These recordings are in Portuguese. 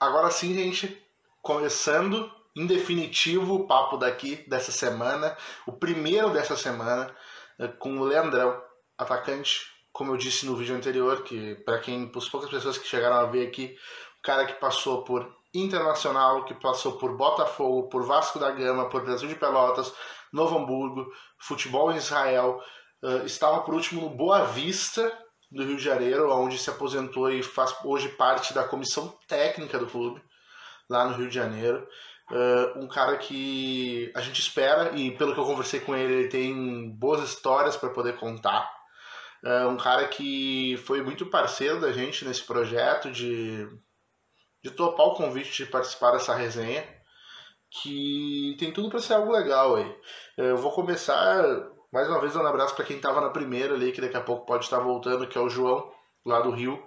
agora sim, gente, começando em definitivo o papo daqui dessa semana, o primeiro dessa semana, é, com o Leandrão, atacante, como eu disse no vídeo anterior, que para quem, para as poucas pessoas que chegaram a ver aqui, o cara que passou por Internacional, que passou por Botafogo, por Vasco da Gama, por Brasil de Pelotas, Novo Hamburgo, futebol em Israel, uh, estava por último no Boa Vista do Rio de Janeiro, onde se aposentou e faz hoje parte da comissão técnica do clube lá no Rio de Janeiro. Uh, um cara que a gente espera, e pelo que eu conversei com ele, ele tem boas histórias para poder contar. Uh, um cara que foi muito parceiro da gente nesse projeto de, de topar o convite de participar dessa resenha, que tem tudo para ser algo legal aí. Eu vou começar mais uma vez um abraço para quem estava na primeira ali, que daqui a pouco pode estar voltando, que é o João, lá do Rio,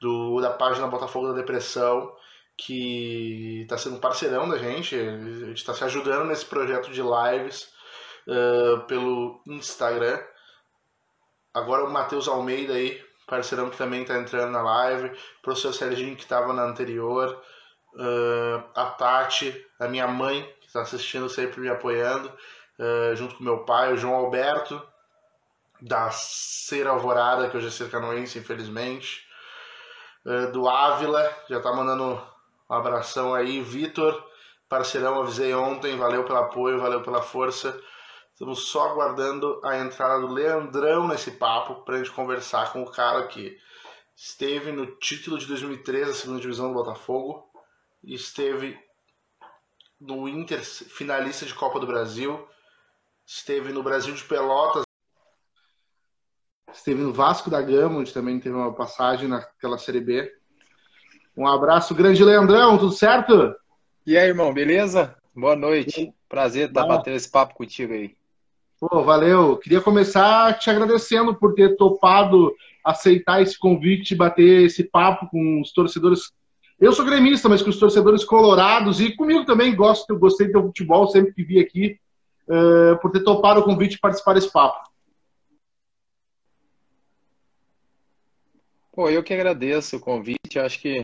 do, da página Botafogo da Depressão que está sendo parceirão da gente, a gente está se ajudando nesse projeto de lives uh, pelo Instagram. Agora o Matheus Almeida aí, parceirão que também está entrando na live, o professor Serginho que estava na anterior, uh, a Tati, a minha mãe que está assistindo sempre me apoiando, uh, junto com meu pai, o João Alberto, da Ser Alvorada, que hoje é Ser Canoense, infelizmente, do Ávila, já está mandando um abração aí, Vitor, parceirão, avisei ontem, valeu pelo apoio, valeu pela força. Estamos só aguardando a entrada do Leandrão nesse papo para a gente conversar com o cara que esteve no título de 2013 da segunda divisão do Botafogo, esteve no Inter finalista de Copa do Brasil, esteve no Brasil de Pelotas, esteve no Vasco da Gama, onde também teve uma passagem naquela Série B um abraço grande, Leandrão, tudo certo? E aí, irmão, beleza? Boa noite. Prazer estar batendo esse papo contigo aí. Pô, valeu. Queria começar te agradecendo por ter topado aceitar esse convite, bater esse papo com os torcedores. Eu sou gremista, mas com os torcedores colorados e comigo também gosto, eu gostei do futebol sempre que vi aqui, uh, por ter topado o convite e participar desse papo. Pô, eu que agradeço o convite. Acho que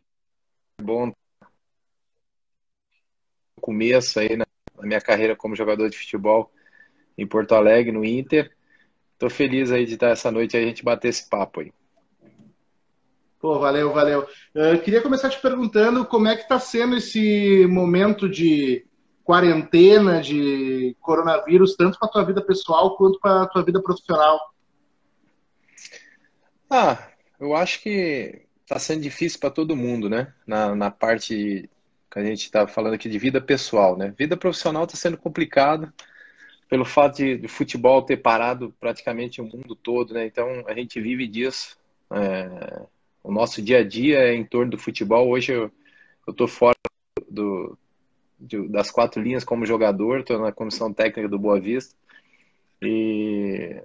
bom começo aí na, minha carreira como jogador de futebol em Porto Alegre, no Inter. Tô feliz aí de estar essa noite aí, a gente bater esse papo aí. Pô, valeu, valeu. Eu queria começar te perguntando como é que está sendo esse momento de quarentena, de coronavírus, tanto para a tua vida pessoal quanto para a tua vida profissional. Ah, eu acho que está sendo difícil para todo mundo, né? Na, na parte que a gente está falando aqui de vida pessoal, né? Vida profissional está sendo complicado pelo fato de, de, futebol ter parado praticamente o mundo todo, né? Então a gente vive disso. É, o nosso dia a dia é em torno do futebol. Hoje eu estou fora do, de, das quatro linhas como jogador, estou na comissão técnica do Boa Vista e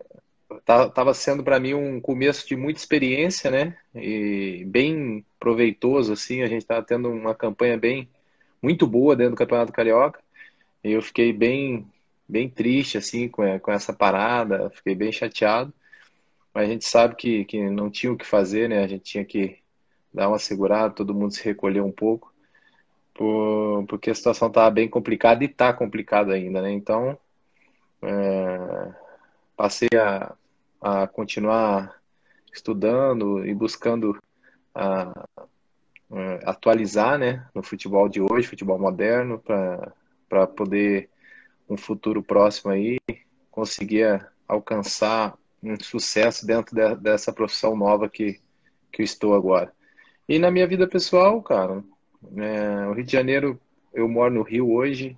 estava tá, sendo para mim um começo de muita experiência, né? E bem proveitoso, assim. A gente estava tendo uma campanha bem muito boa dentro do Campeonato Carioca. E eu fiquei bem, bem triste, assim, com, com essa parada. Fiquei bem chateado. Mas a gente sabe que, que não tinha o que fazer, né? A gente tinha que dar uma segurada, todo mundo se recolher um pouco. Por, porque a situação estava bem complicada e está complicada ainda, né? Então, é, passei a, a continuar estudando e buscando a, a atualizar né, no futebol de hoje, futebol moderno, para poder, um futuro próximo aí, conseguir alcançar um sucesso dentro de, dessa profissão nova que, que eu estou agora. E na minha vida pessoal, cara, é, o Rio de Janeiro, eu moro no Rio hoje,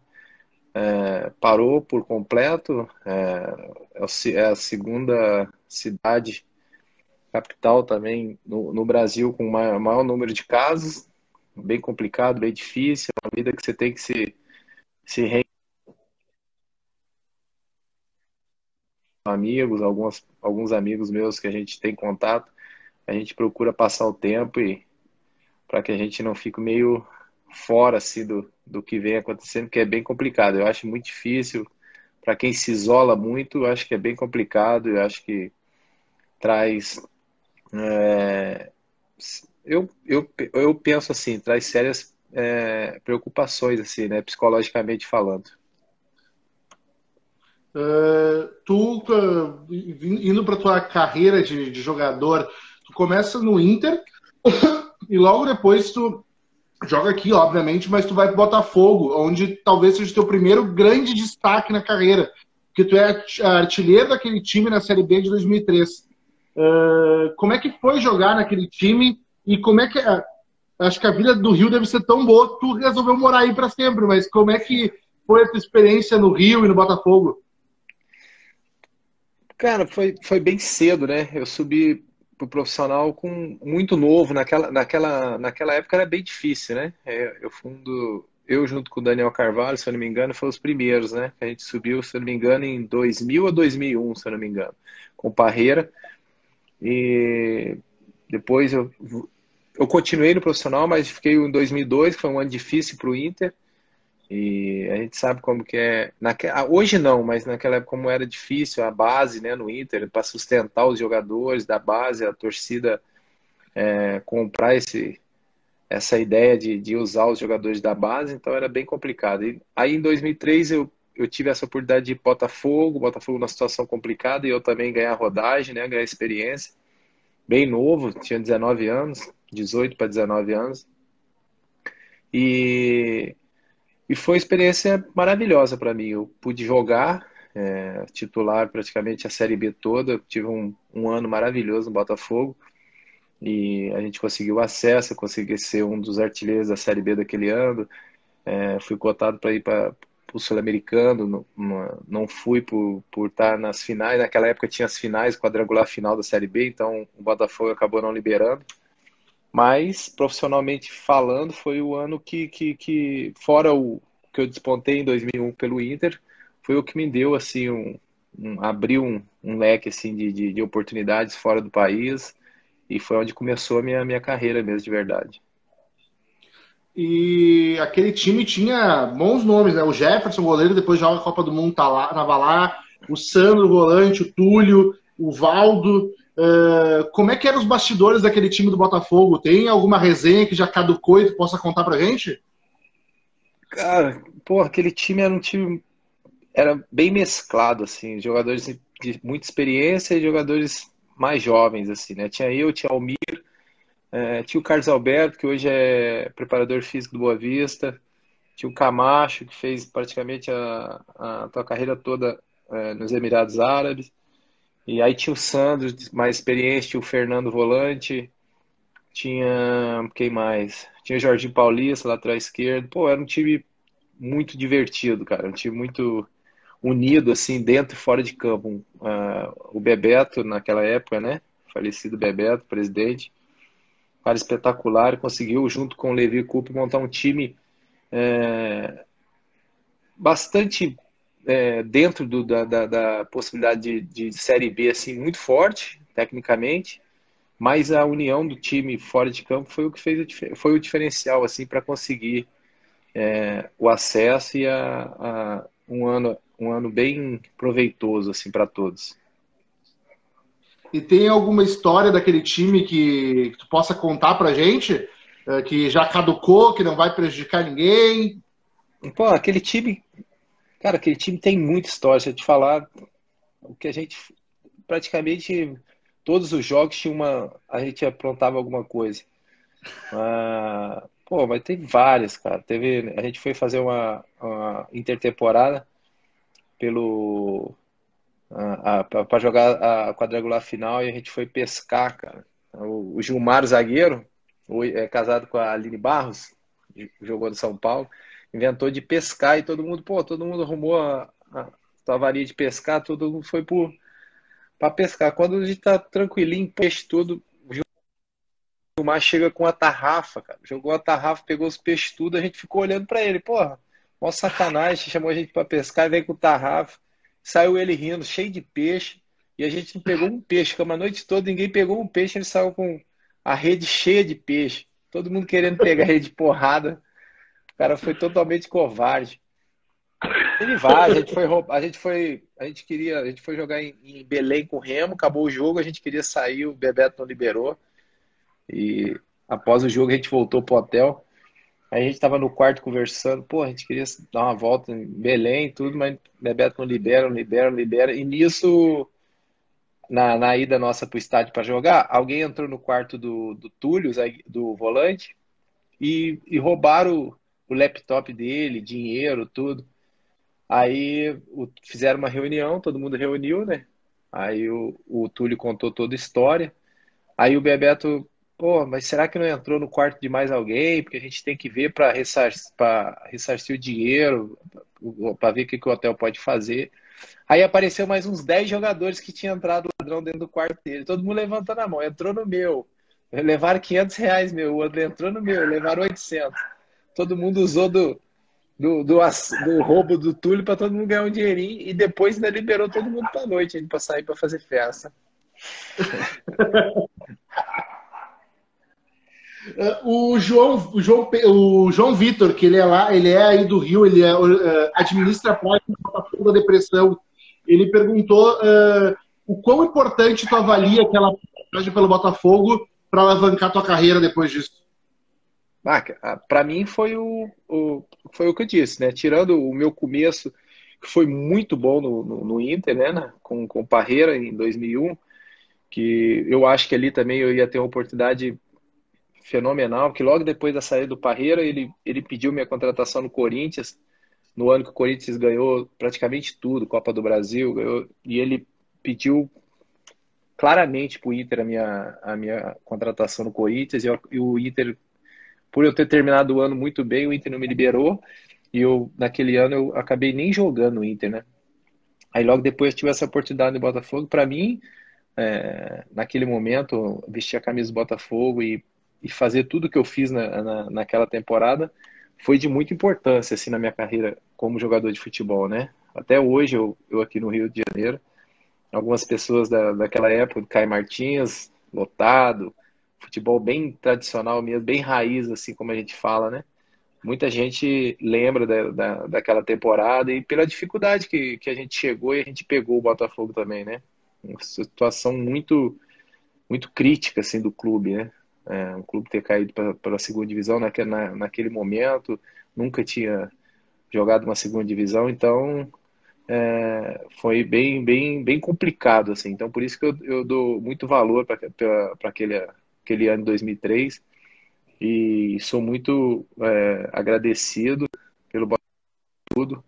é, parou por completo. É, é, é a segunda cidade capital também no, no Brasil com o maior, maior, número de casos. Bem complicado, bem difícil. É uma vida que você tem que se, se re... amigos, alguns, alguns amigos meus que a gente tem contato, a gente procura passar o tempo e para que a gente não fique meio fora assim, do, do que vem acontecendo, que é bem complicado. Eu acho muito difícil. Para quem se isola muito, eu acho que é bem complicado. Eu acho que traz. É, eu, eu, eu penso assim, traz sérias é, preocupações, assim, né, psicologicamente falando. Uh, tu, uh, indo para tua carreira de, de, jogador, tu começa no Inter e logo depois tu joga aqui, obviamente, mas tu vai para Botafogo, onde talvez seja o teu primeiro grande destaque na carreira, porque tu é artilheiro daquele time na Série B de 2003. Uh, como é que foi jogar naquele time e como é que é? acho que a vida do Rio deve ser tão boa que tu resolveu morar aí para sempre, mas como é que foi a tua experiência no Rio e no Botafogo? Cara, foi, foi bem cedo, né? Eu subi pro profissional com muito novo. Naquela, naquela, naquela época era bem difícil, né? É, eu fundo, eu junto com o Daniel Carvalho, se eu não me engano, foi os primeiros, né? A gente subiu, se eu não me engano, em 2000 a 2001, se eu não me engano, com Parreira. E depois eu, eu continuei no profissional, mas fiquei em 2002, que foi um ano difícil para o Inter. E a gente sabe como que é. Naque... Ah, hoje não, mas naquela época como era difícil a base né, no Inter, para sustentar os jogadores da base, a torcida é, comprar esse, essa ideia de, de usar os jogadores da base, então era bem complicado. E aí em 2003 eu, eu tive essa oportunidade de ir Botafogo, Botafogo numa situação complicada, e eu também ganhar rodagem, né, ganhar experiência. Bem novo, tinha 19 anos, 18 para 19 anos. E e foi uma experiência maravilhosa para mim. Eu pude jogar, é, titular praticamente a Série B toda. tive um, um, ano maravilhoso no Botafogo. E a gente conseguiu acesso, consegui ser um dos artilheiros da Série B daquele ano. É, fui cotado para ir para o Sul-Americano, não, não fui por, por estar nas finais. Naquela época tinha as finais, quadrangular final da Série B, então o Botafogo acabou não liberando. Mas, profissionalmente falando, foi o ano que, que, que fora o que eu despontei em 2001 pelo Inter, foi o que me deu, assim, um, um abriu um, um, leque, assim, de, de, de, oportunidades fora do país, e foi onde começou a minha, minha carreira mesmo, de verdade. E aquele time tinha bons nomes, né? O Jefferson, goleiro, depois joga a Copa do Mundo, tá lá, tava lá, o Sandro, volante, o Túlio, o Valdo, Uh, como é que eram os bastidores daquele time do Botafogo? Tem alguma resenha que já caducou e tu possa contar pra gente? Cara, pô, aquele time era um time era bem mesclado assim, jogadores de muita experiência e jogadores mais jovens assim, né? Tinha eu, tinha Almir, é, tinha o Carlos Alberto, que hoje é preparador físico do Boa Vista, tinha o Camacho, que fez praticamente a, a tua carreira toda é, nos Emirados Árabes. E aí tinha o Sandro, mais experiente, tinha o Fernando Volante, tinha. Quem mais? Tinha o Jorginho Paulista, lá atrás esquerdo. Pô, era um time muito divertido, cara. Um time muito unido, assim, dentro e fora de campo. Uh, o Bebeto, naquela época, né? Falecido Bebeto, presidente. Cara espetacular, conseguiu, junto com o Levi Coupe, montar um time é, bastante é, dentro do, da, da, da, possibilidade de, de Série B assim, muito forte, tecnicamente, mas a união do time fora de campo foi o que fez foi o diferencial assim para conseguir é, o acesso e a, a, um ano um ano bem proveitoso assim para todos. E tem alguma história daquele time que, que tu possa contar para gente é, que já caducou, que não vai prejudicar ninguém? Pô, aquele time Cara, aquele time tem muita história. Se eu te falar, o que a gente praticamente todos os jogos tinha uma, a gente aprontava alguma coisa. Ah, pô, mas tem várias, cara. Teve, a gente foi fazer uma, uma intertemporada pelo para jogar a quadrangular final e a gente foi pescar, cara. O, Gilmar Zagueiro, é casado com a Aline Barros, jogou no São Paulo inventou de pescar e todo mundo, pô, todo mundo arrumou a, a sua varinha de pescar, todo mundo foi para pescar. Quando a gente tá tranquilinho, peixe tudo, o mar chega com a tarrafa, cara. Jogou a tarrafa, pegou os peixes tudo, a gente ficou olhando para ele, porra, mó sacanagem, chamou a gente para pescar, veio com tarrafa, saiu ele rindo, cheio de peixe, e a gente não pegou um peixe, ficamos a noite toda, ninguém pegou um peixe, ele saiu com a rede cheia de peixe, todo mundo querendo pegar a rede de porrada cara foi totalmente covarde. Ele vai, a gente foi a gente foi, a gente queria, a gente foi jogar em, em, Belém com o Remo, acabou o jogo, a gente queria sair, o Bebeto não liberou. E após o jogo a gente voltou pro hotel. Aí a gente tava no quarto conversando, pô, a gente queria dar uma volta em Belém e tudo, mas Bebeto não libera, não libera, não libera. E nisso, na, na ida nossa pro estádio para jogar, alguém entrou no quarto do, do Túlio, do volante, e, e roubaram o, laptop dele, dinheiro, tudo. Aí o, fizeram uma reunião, todo mundo reuniu, né? Aí o, o Túlio contou toda a história. Aí o Bebeto pô, mas será que não entrou no quarto de mais alguém? Porque a gente tem que ver para ressarcir, ressarcir o dinheiro, para ver o que, que o hotel pode fazer. Aí apareceu mais uns 10 jogadores que tinham entrado ladrão dentro do quarto dele. Todo mundo levantando a mão. Entrou no meu. Levaram 500 reais, meu. O outro entrou no meu. Levaram 800. Todo mundo usou do, do, do, do roubo do Túlio para todo mundo ganhar um dinheirinho. E depois ainda liberou todo mundo para noite para sair para fazer festa. Uh, o João, o João, o João Vitor, que ele é lá, ele é aí do Rio, ele é, uh, administra a da depressão. Ele perguntou uh, o quão importante tu avalia aquela passagem pelo Botafogo para alavancar tua carreira depois disso. Ah, para mim foi o, o, foi o que eu disse, né? Tirando o meu começo, que foi muito bom no, no, no Inter, né? Com, com Parreira em 2001, que eu acho que ali também eu ia ter uma oportunidade fenomenal, que logo depois da saída do Parreira, ele, ele pediu minha contratação no Corinthians, no ano que o Corinthians ganhou praticamente tudo, Copa do Brasil, ganhou, e ele pediu claramente para o Inter a minha, a minha contratação no Corinthians, e, o Inter, por eu ter terminado o ano muito bem, o Inter não me liberou, e eu, naquele ano, eu acabei nem jogando no Inter, né? Aí logo depois tive essa oportunidade no Botafogo, para mim, é, naquele momento, vestir a camisa do Botafogo e e fazer tudo que eu fiz na, na, naquela temporada foi de muita importância assim na minha carreira como jogador de futebol, né? Até hoje eu, eu aqui no Rio de Janeiro, algumas pessoas da, daquela época, Caio Martins, lotado, futebol bem tradicional mesmo, bem raiz assim como a gente fala, né? Muita gente lembra da, da, daquela temporada e pela dificuldade que, que a gente chegou e a gente pegou o Botafogo também, né? Uma situação muito muito crítica assim do clube, né? É, um clube ter caído para a segunda divisão naquele, na, naquele momento, nunca tinha jogado uma segunda divisão, então é, foi bem, bem, bem complicado. Assim. Então, por isso que eu, eu dou muito valor para aquele, aquele ano de 2003 e sou muito é, agradecido pelo tudo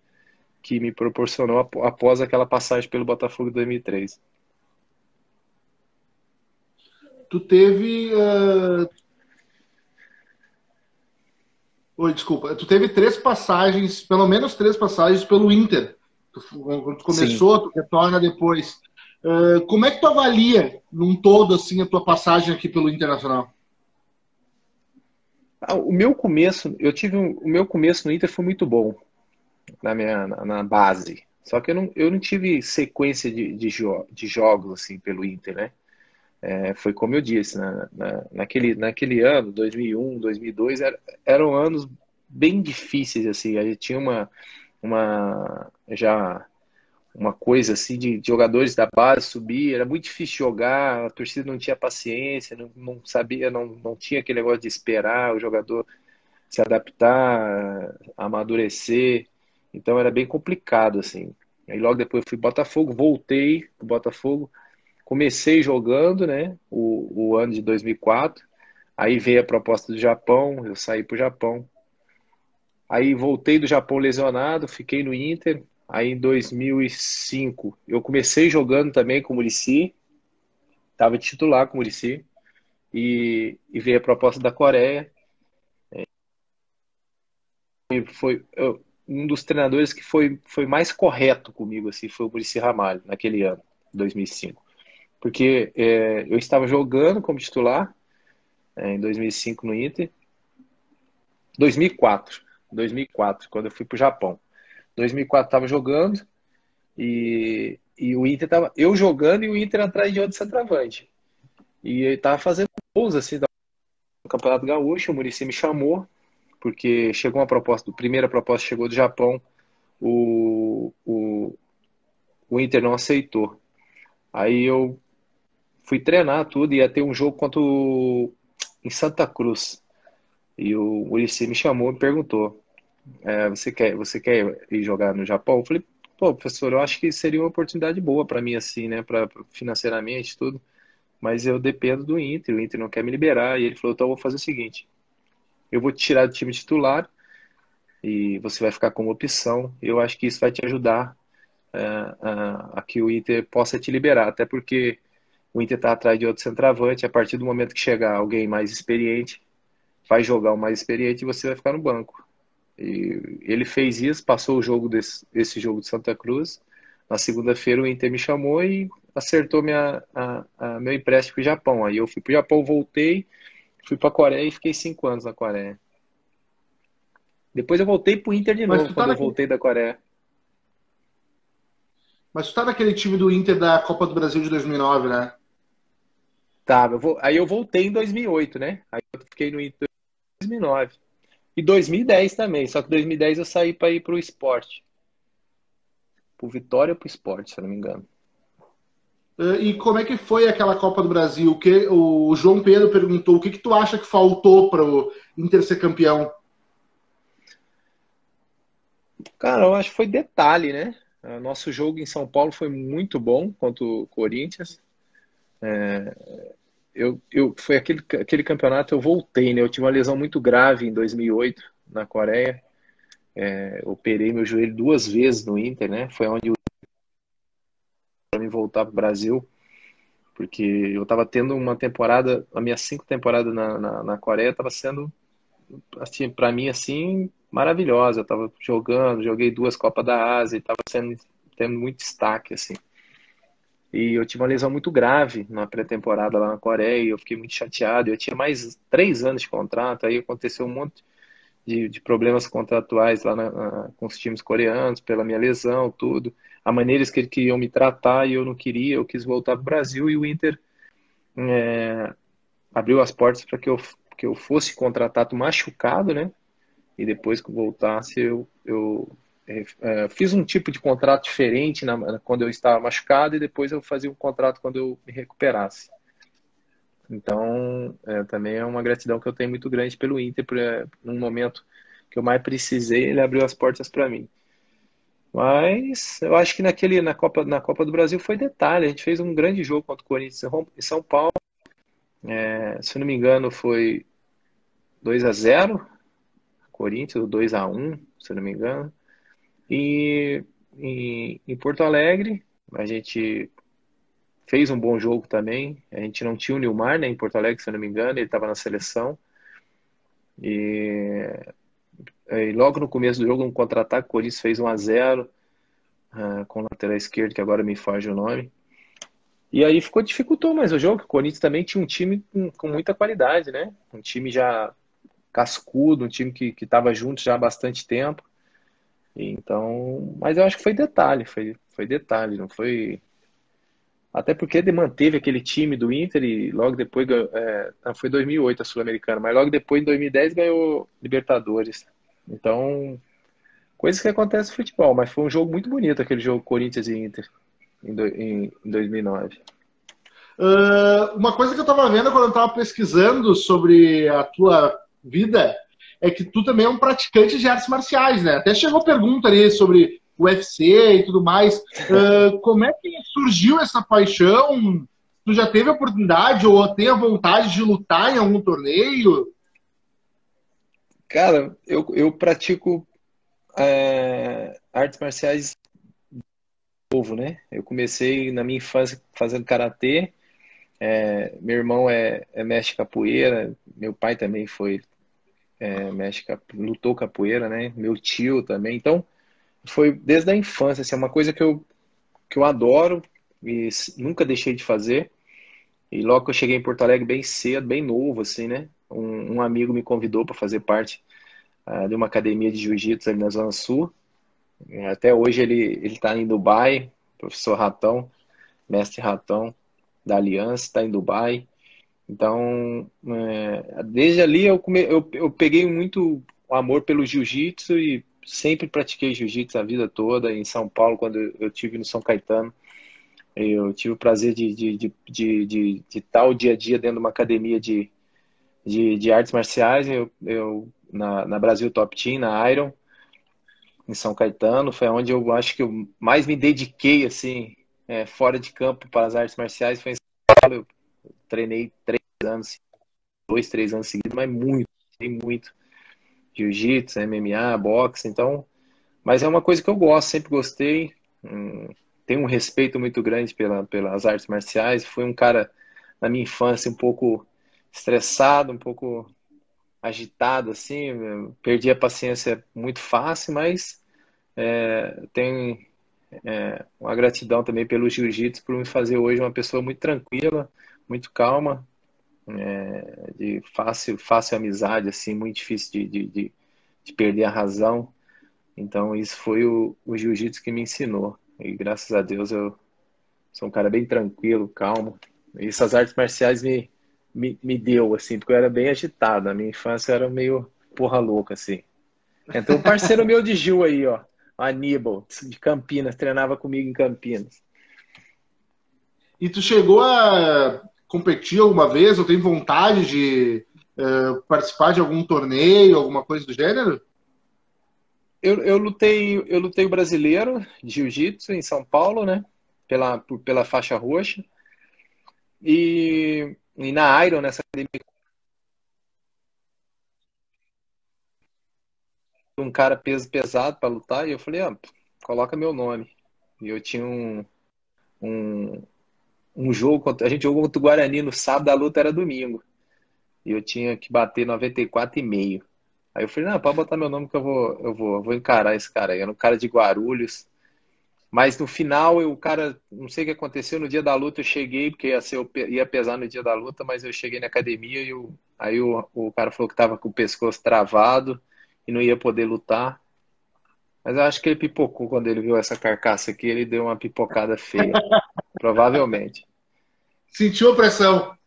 que me proporcionou após aquela passagem pelo Botafogo de 2003 tu teve. Uh... Oi, desculpa. Tu teve três passagens, pelo menos três passagens pelo Inter. Tu, quando tu começou, Sim. tu retorna depois. Uh, como é que tu avalia, num todo, assim, a tua passagem aqui pelo Internacional? Ah, o meu começo, eu tive um, o meu começo no Inter foi muito bom na minha na, na base. Só que eu não, eu não tive sequência de, de, jo de jogos assim pelo Inter, né? É, foi como eu disse, na, na, naquele, naquele ano, 2001, 2002, era, eram anos bem difíceis, assim, a gente tinha uma, uma já uma coisa assim de, jogadores da base subir, era muito difícil jogar, a torcida não tinha paciência, não, não sabia, não, não tinha aquele negócio de esperar o jogador se adaptar, amadurecer, então era bem complicado, assim. Aí logo depois eu fui Botafogo, voltei pro Botafogo, comecei jogando, né, o, o ano de 2004, aí veio a proposta do Japão, eu saí para o Japão, aí voltei do Japão lesionado, fiquei no Inter, aí em 2005 eu comecei jogando também com o Murici, estava titular com o Murici, e, e veio a proposta da Coreia, e foi eu, um dos treinadores que foi, foi mais correto comigo, assim, foi o Murici Ramalho, naquele ano, 2005 porque é, eu estava jogando como titular é, em 2005 no Inter, 2004, 2004 quando eu fui para o Japão, 2004 estava jogando e, e o Inter estava eu jogando e o Inter atrás de outro centroavante e ele estava fazendo gols assim no Campeonato Gaúcho, o Murici me chamou porque chegou uma proposta, a primeira proposta chegou do Japão, o, o, o Inter não aceitou. Aí eu fui treinar tudo, ia ter um jogo contra o... em Santa Cruz. E o Murici me chamou e perguntou: é, você, quer, você quer ir jogar no Japão? Eu falei: pô, professor, eu acho que seria uma oportunidade boa para mim, assim, né, pra, financeiramente tudo. Mas eu dependo do Inter, o Inter não quer me liberar. E ele falou: então eu vou fazer o seguinte: eu vou te tirar do time titular e você vai ficar como opção. Eu acho que isso vai te ajudar é, a, a, que o Inter possa te liberar, até porque o Inter está atrás de outro centroavante. A partir do momento que chegar alguém mais experiente, vai jogar o mais experiente e você vai ficar no banco. E ele fez isso, passou o jogo desse, esse jogo de Santa Cruz. Na segunda-feira o Inter me chamou e acertou minha, a, a meu empréstimo para o Japão. Aí eu fui para o Japão, voltei, fui para a Coreia e fiquei cinco anos na Coreia. Depois eu voltei para o Inter de Mas novo, tá quando naquele... eu voltei da Coreia. Mas tu tá naquele time do Inter da Copa do Brasil de 2009, né? Tá, eu vou... aí eu voltei em 2008, né? Aí eu fiquei no Inter 2009. E 2010 também, só que 2010 eu saí para ir para o esporte. Pro Vitória ou pro esporte, se eu não me engano. E como é que foi aquela Copa do Brasil? O, que, o João Pedro perguntou o que, que tu acha que faltou para o Inter ser campeão? Cara, eu acho que foi detalhe, né? Nosso jogo em São Paulo foi muito bom contra o Corinthians. É, eu, eu foi aquele, aquele campeonato eu voltei, né? Eu tive uma lesão muito grave em 2008 na Coreia. É, operei meu joelho duas vezes no Inter, né? Foi onde eu para me voltar para o Brasil, porque eu estava tendo uma temporada, a minha cinco temporadas na, na, na Coreia estava sendo assim para mim assim maravilhosa. Eu estava jogando, joguei duas Copas da Ásia, estava sendo tendo muito destaque assim. E eu tive uma lesão muito grave na pré-temporada lá na Coreia, e eu fiquei muito chateado. Eu tinha mais três anos de contrato, aí aconteceu um monte de, de problemas contratuais lá na, na, com os times coreanos, pela minha lesão, tudo. A maneira que eles queriam me tratar e eu não queria, eu quis voltar para o Brasil e o Inter é, abriu as portas para que eu, que eu fosse contratado machucado, né? E depois que eu voltasse, eu, eu fiz um tipo de contrato diferente na, quando eu estava machucado e depois eu fazia um contrato quando eu me recuperasse. Então, é, também é uma gratidão que eu tenho muito grande pelo Inter, por, é, num momento que eu mais precisei, ele abriu as portas para mim. Mas eu acho que naquele, na, Copa, na Copa do Brasil foi detalhe. A gente fez um grande jogo contra o Corinthians em São Paulo. É, se não me engano, foi 2 a 0 Corinthians, 2 a 1 se não me engano. E em, em Porto Alegre, a gente fez um bom jogo também. A gente não tinha o Nilmar né, em Porto Alegre, se eu não me engano, ele estava na seleção. E, e, logo no começo do jogo, um contra-ataque, o Corinthians fez 1 a 0 uh, com o lateral esquerdo, que agora me foge o nome. E aí ficou dificultou mais o jogo. O Corinthians também tinha um time com, com muita qualidade, né? Um time já cascudo, um time que estava junto já há bastante tempo. Então, mas eu acho que foi detalhe, foi, foi detalhe, não foi. Até porque ele manteve aquele time do Inter e logo depois, é, foi 2008 a Sul-Americana, mas logo depois, em 2010, ganhou Libertadores. Então, coisas que acontecem no futebol, mas foi um jogo muito bonito aquele jogo Corinthians e Inter em, em, em 2009. Uh, uma coisa que eu estava vendo quando eu estava pesquisando sobre a tua vida é que tu também é um praticante de artes marciais, né? Até chegou pergunta ali sobre o UFC e tudo mais. Uh, como é que surgiu essa paixão? Tu já teve a oportunidade ou tem a vontade de lutar em algum torneio? Cara, eu, eu pratico é, artes marciais novo, né? Eu comecei na minha infância fazendo karatê. É, meu irmão é, é mestre capoeira, meu pai também foi é, mexe, lutou capoeira, né? Meu tio também. Então, foi desde a infância, assim, é uma coisa que eu, que eu adoro e nunca deixei de fazer. E logo que eu cheguei em Porto Alegre bem cedo, bem novo, assim, né? Um, um amigo me convidou para fazer parte uh, de uma academia de jiu-jitsu ali na Zona Sul. Até hoje ele está em Dubai, professor Ratão, mestre Ratão da Aliança, está em Dubai. Então, é, desde ali eu, come, eu, eu peguei muito amor pelo jiu-jitsu e sempre pratiquei jiu-jitsu a vida toda. Em São Paulo, quando eu tive no São Caetano, eu tive o prazer de, de, de, de, de, de estar o dia a dia dentro de uma academia de, de, de artes marciais. Eu, eu na, na Brasil Top Team, na Iron, em São Caetano, foi onde eu acho que eu mais me dediquei assim, é, fora de campo para as artes marciais. Foi em São Paulo, eu treinei três anos, dois, três anos seguidos, mas muito, muito. Jiu-jitsu, MMA, boxe, então. Mas é uma coisa que eu gosto, sempre gostei. Hum, tenho um respeito muito grande pela, pelas artes marciais. Fui um cara, na minha infância, um pouco estressado, um pouco agitado, assim. Perdi a paciência muito fácil, mas é, tenho é, uma gratidão também pelo jiu-jitsu por me fazer hoje uma pessoa muito tranquila, muito calma, é, de fácil, fácil amizade, assim, muito difícil de, de, de, de perder a razão. Então, isso foi o, o jiu-jitsu que me ensinou. E graças a Deus eu sou um cara bem tranquilo, calmo. E essas artes marciais me, me, me deu, assim, porque eu era bem agitado. Na minha infância era meio porra louca, assim. Então, um parceiro meu de Gil aí, ó, Aníbal, de Campinas, treinava comigo em Campinas. E tu chegou a competir alguma vez ou tem vontade de uh, participar de algum torneio, alguma coisa do gênero? Eu, eu lutei, eu lutei brasileiro jiu-jitsu em São Paulo, né? Pela, pela faixa roxa. E, e na Iron, nessa academia. Um cara peso pesado para lutar, e eu falei, ah, coloca meu nome. E eu tinha um, um, um jogo, a gente jogou contra o Guarani no sábado, a luta era domingo. E eu tinha que bater 94,5. Aí eu falei, não, pode botar meu nome que eu vou, eu vou, eu vou encarar esse cara aí. Era um cara de Guarulhos. Mas no final, eu, o cara, não sei o que aconteceu, no dia da luta eu cheguei, porque ia, ser, ia pesar no dia da luta, mas eu cheguei na academia e eu, aí o, o cara falou que tava com o pescoço travado e não ia poder lutar. Mas eu acho que ele pipocou quando ele viu essa carcaça aqui, ele deu uma pipocada feia. provavelmente. Sentiu a pressão.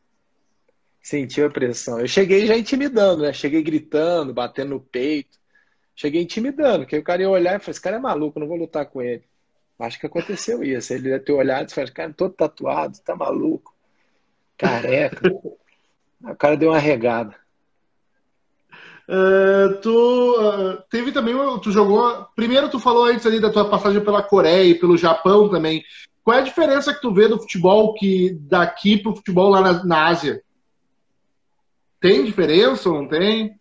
Sentiu a pressão. Eu cheguei já intimidando, né? Cheguei gritando, batendo no peito. Cheguei intimidando, porque o cara ia olhar e falou: esse cara é maluco, não vou lutar com ele. Acho que aconteceu isso. Ele ia ter olhado e falou: cara, todo tatuado, tá maluco. Careca. o cara deu uma regada. Uh, tu uh, teve também, tu jogou. Primeiro, tu falou antes ali da tua passagem pela Coreia e pelo Japão também. Qual é a diferença que tu vê do futebol que daqui pro futebol lá na, na Ásia? Tem diferença ou não tem?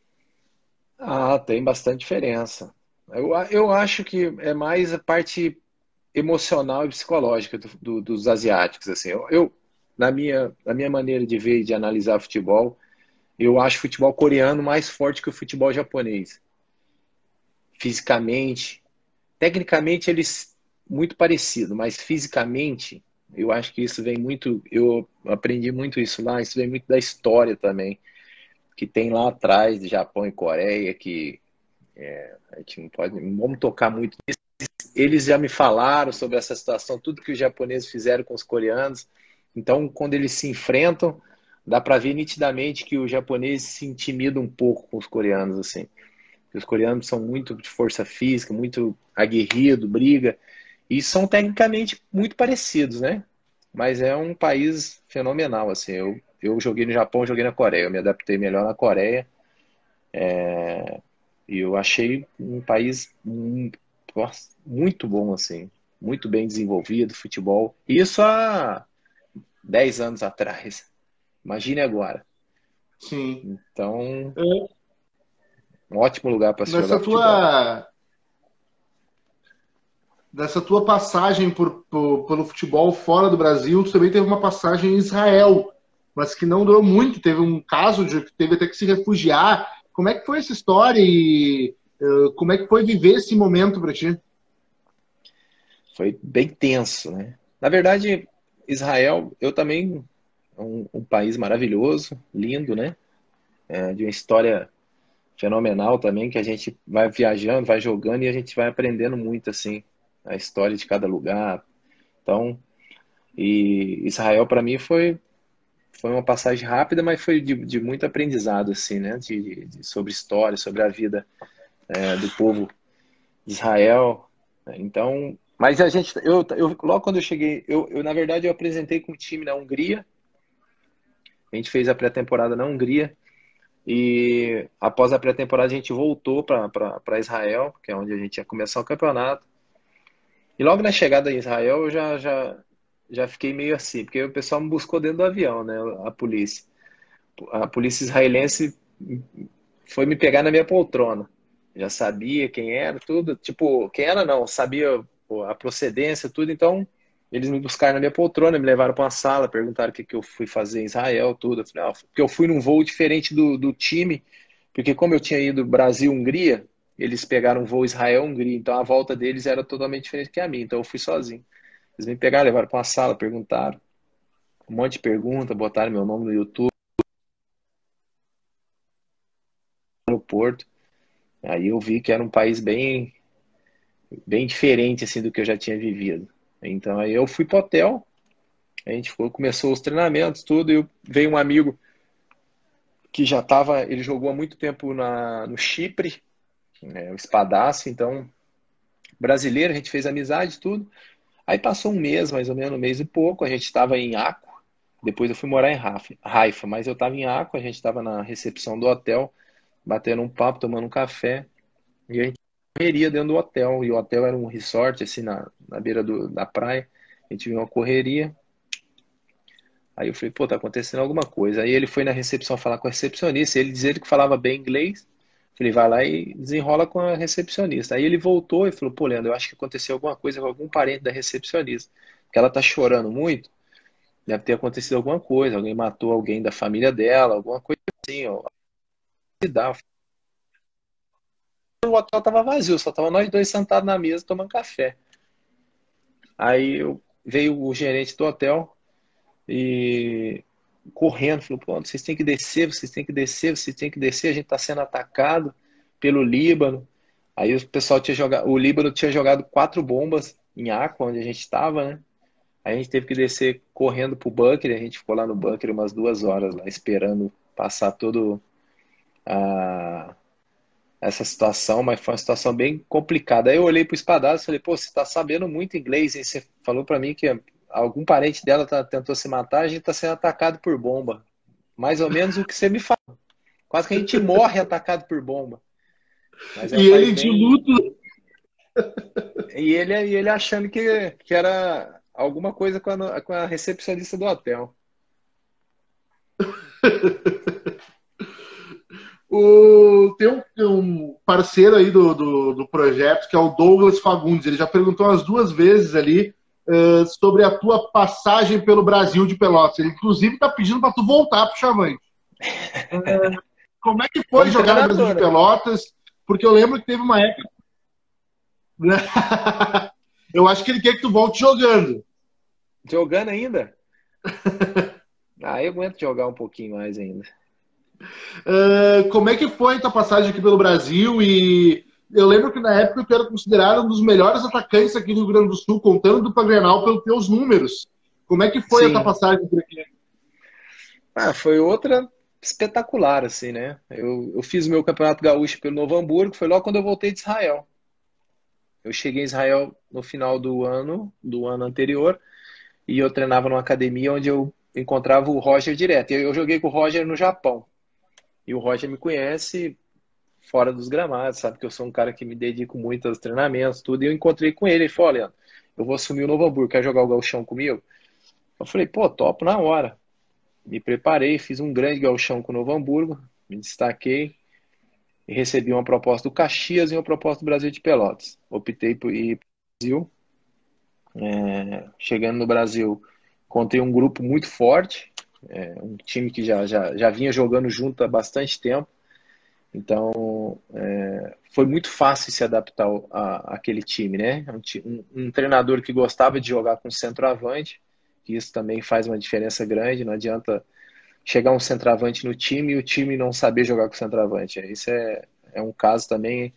Ah, tem bastante diferença. Eu, eu acho que é mais a parte emocional e psicológica do, do, dos asiáticos. Assim, eu, eu, na minha, na minha maneira de ver e de analisar futebol, eu acho o futebol coreano mais forte que o futebol japonês. Fisicamente, tecnicamente eles muito parecido, mas fisicamente eu acho que isso vem muito, eu aprendi muito isso lá, isso vem muito da história também, que tem lá atrás de Japão e Coreia, que é, a gente não pode, não vamos tocar muito nisso. Eles já me falaram sobre essa situação, tudo que os japoneses fizeram com os coreanos. Então, quando eles se enfrentam, dá para ver nitidamente que o japonês se intimida um pouco com os coreanos, assim. Os coreanos são muito de força física, muito aguerrido, briga, e são tecnicamente muito parecidos, né? Mas é um país fenomenal, assim. Eu, eu joguei no Japão, joguei na Coreia, eu me adaptei melhor na Coreia. É, e eu achei um país muito, bom, assim. Muito bem desenvolvido, futebol. Isso há 10 anos atrás. Imagine agora. Sim. Então, é. um ótimo lugar para se Nessa jogar tua... Nessa tua passagem por, por, pelo futebol fora do Brasil, tu também teve uma passagem em Israel, mas que não durou muito. Teve um caso de que teve até que se refugiar. Como é que foi essa história e uh, como é que foi viver esse momento para ti? Foi bem tenso, né? Na verdade, Israel, eu também um, um país maravilhoso, lindo, né? É, de uma história fenomenal também, que a gente vai viajando, vai jogando e a gente vai aprendendo muito, assim, a história de cada lugar. Então, e Israel para mim foi foi uma passagem rápida, mas foi de, de muito aprendizado, assim, né? De, de, sobre história, sobre a vida é, do povo de Israel. Então, mas a gente, eu, eu logo quando eu cheguei, eu, eu na verdade eu apresentei com o time na Hungria a gente fez a pré-temporada na Hungria. E após a pré-temporada, a gente voltou para Israel, que é onde a gente ia começar o campeonato. E logo na chegada em Israel, eu já, já, já fiquei meio assim, porque o pessoal me buscou dentro do avião, né? A polícia. A polícia israelense foi me pegar na minha poltrona. Já sabia quem era, tudo. Tipo, quem era não, sabia a procedência, tudo. Então, eles me buscaram na minha poltrona, me levaram para uma sala, perguntaram o que, que eu fui fazer em Israel, tudo. Eu falei, ah, porque eu fui num voo diferente do, do time, porque como eu tinha ido Brasil-Hungria, eles pegaram um voo Israel-Hungria, então a volta deles era totalmente diferente que a minha, então eu fui sozinho. Eles me pegaram, levaram para uma sala, perguntaram um monte de perguntas, botaram meu nome no YouTube, no Porto. Aí eu vi que era um país bem bem diferente assim do que eu já tinha vivido. Então aí eu fui pro hotel, a gente foi, começou os treinamentos, tudo, e veio um amigo que já estava, ele jogou há muito tempo na, no Chipre, né, o espadaço, então brasileiro, a gente fez amizade, tudo. Aí passou um mês, mais ou menos, um mês e pouco, a gente estava em Aco, depois eu fui morar em Haifa, mas eu estava em Aco, a gente estava na recepção do hotel, batendo um papo, tomando um café, e a gente correria dentro do hotel, e o hotel era um resort, assim, na, na beira do, da praia, a gente viu uma correria, aí eu falei, pô, tá acontecendo alguma coisa, aí ele foi na recepção falar com a recepcionista, ele dizia que falava bem inglês, Falei, vai lá e desenrola com a recepcionista. Aí ele voltou e falou, pô, Leandro, eu acho que aconteceu alguma coisa com algum parente da recepcionista. Porque ela tá chorando muito, deve ter acontecido alguma coisa, alguém matou alguém da família dela, alguma coisa assim, ó. O hotel tava vazio, só tava nós dois sentados na mesa tomando café. Aí eu, veio o gerente do hotel e correndo, falou, pô, vocês têm que descer, vocês têm que descer, vocês têm que descer, a gente está sendo atacado pelo Líbano. Aí o pessoal tinha jogado, o Líbano tinha jogado quatro bombas em Aqua, onde a gente estava, né? Aí a gente teve que descer correndo pro bunker, a gente ficou lá no bunker umas duas horas lá, esperando passar todo a, essa situação, mas foi uma situação bem complicada. Aí eu olhei pro espadaço e falei, pô, você tá sabendo muito inglês, hein? Você falou para mim que algum parente dela tá, tentou se matar, a gente está sendo atacado por bomba. Mais ou menos o que você me fala. Quase que a gente morre atacado por bomba. É e ele bem... de luto. E ele, e ele achando que, que era alguma coisa com a, com a recepcionista do hotel. o, tem um, um, parceiro aí do, do, do, projeto que é o Douglas Fagundes. Ele já perguntou umas duas vezes ali uh, sobre a tua passagem pelo Brasil de Pelotas. Ele, inclusive, está pedindo para tu voltar para o Chavante. Uh, como é que foi jogar no Brasil de Pelotas? Porque eu lembro que teve uma época. eu acho que ele quer que tu volte jogando. Jogando ainda? ah, eu aguento jogar um pouquinho mais ainda. Uh, como é que foi a tua passagem aqui pelo Brasil e eu lembro que na época tu era considerado um dos melhores atacantes aqui do Rio Grande do Sul, contando do Grenal pelos teus números. Como é que foi Sim. essa passagem por aqui? Ah, foi outra espetacular, assim, né? Eu, eu fiz o meu campeonato gaúcho pelo Novo Hamburgo, foi logo quando eu voltei de Israel. Eu cheguei em Israel no final do ano, do ano anterior, e eu treinava numa academia onde eu encontrava o Roger direto. E eu joguei com o Roger no Japão. E o Roger me conhece fora dos gramados, sabe que eu sou um cara que me dedico muito aos treinamentos, tudo. E eu encontrei com ele, ele falou, olha, eu vou assumir o Novo Hamburgo, quer jogar o galchão comigo? Eu falei, pô, topo na hora. Me preparei, fiz um grande galchão com o Novo Hamburgo, me destaquei e recebi uma proposta do Caxias e uma proposta do Brasil de Pelotas. Optei por ir para o Brasil. É, chegando no Brasil, encontrei um grupo muito forte, é, um time que já, já, já vinha jogando junto há bastante tempo. Então, é, foi muito fácil se adaptar a, àquele time, né? Um, um, treinador que gostava de jogar com centroavante, que isso também faz uma diferença grande. Não adianta chegar um centroavante no time e o time não saber jogar com centroavante. Isso é, é um caso também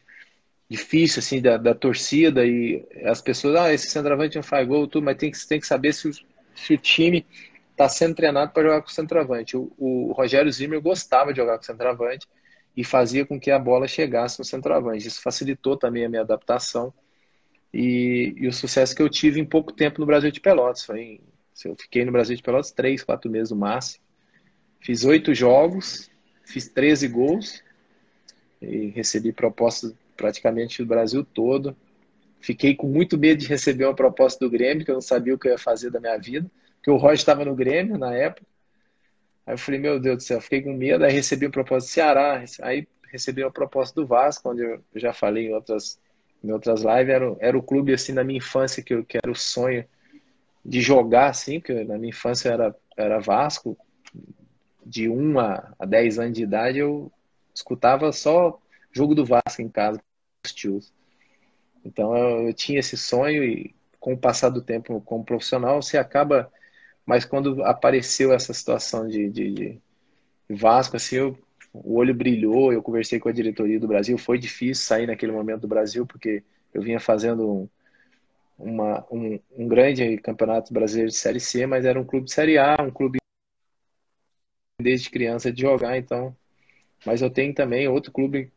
difícil, assim, da, da torcida e as pessoas, ah, esse centroavante não faz gol, tudo, mas tem que, tem que saber se o, se o time está sendo treinado para jogar com centroavante. O, o Rogério Zimmer gostava de jogar com centroavante e fazia com que a bola chegasse no centroavante. Isso facilitou também a minha adaptação e, e, o sucesso que eu tive em pouco tempo no Brasil de Pelotas. Foi, eu fiquei no Brasil de Pelotas três, quatro meses no máximo. Fiz oito jogos, fiz 13 gols e recebi propostas praticamente do Brasil todo. Fiquei com muito medo de receber uma proposta do Grêmio, que eu não sabia o que eu ia fazer da minha vida, porque o Roger estava no Grêmio na época. Aí eu falei, meu Deus do céu, fiquei com medo, aí recebi uma proposta do Ceará, aí recebi uma proposta do Vasco, onde eu já falei em outras, em outras lives, era, era o clube assim na minha infância que eu que era o sonho de jogar assim, porque na minha infância era, era Vasco, de 1 a, a 10 anos de idade eu escutava só jogo do Vasco em casa os tios. Então eu, eu, tinha esse sonho e com o passar do tempo como profissional você acaba, mas quando apareceu essa situação de, de, de Vasco, assim, eu, o olho brilhou, eu conversei com a diretoria do Brasil, foi difícil sair naquele momento do Brasil porque eu vinha fazendo um, uma, um, um grande campeonato brasileiro de Série C, mas era um clube de Série A, um clube desde criança de jogar, então. Mas eu tenho também outro clube,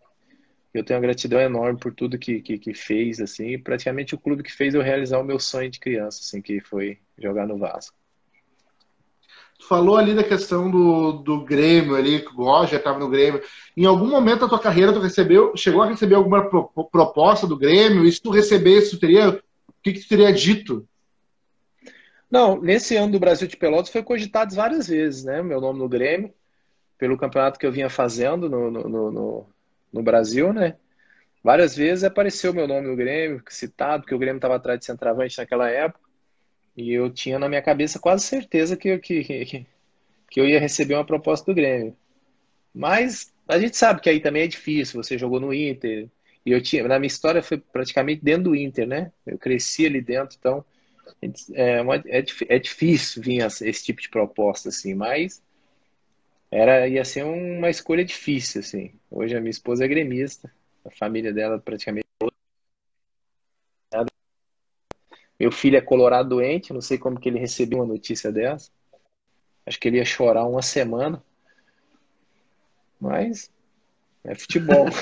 eu tenho uma gratidão enorme por tudo que, que, que, fez, assim, praticamente o clube que fez eu realizar o meu sonho de criança, assim, que foi jogar no Vasco. Tu falou ali da questão do, do Grêmio ali, que o Roger estava no Grêmio. Em algum momento da tua carreira, tu recebeu, chegou a receber alguma pro, proposta do Grêmio? E se tu recebesse, tu teria o que, que tu teria dito? Não, nesse ano do Brasil de Pelotas foi cogitado várias vezes, né? Meu nome no Grêmio, pelo campeonato que eu vinha fazendo no, no, no, no Brasil, né? Várias vezes apareceu meu nome no Grêmio, citado, porque o Grêmio estava atrás de centroavante naquela época. E eu tinha na minha cabeça quase certeza que, que, que, que eu ia receber uma proposta do Grêmio. Mas a gente sabe que aí também é difícil. Você jogou no Inter, e eu tinha, na minha história foi praticamente dentro do Inter, né? Eu cresci ali dentro, então é, uma, é, é difícil vir esse tipo de proposta, assim, mas era, ia ser uma escolha difícil, assim. Hoje a minha esposa é gremista, a família dela praticamente Meu filho é colorado doente, não sei como que ele recebeu uma notícia dessa. Acho que ele ia chorar uma semana. Mas é futebol.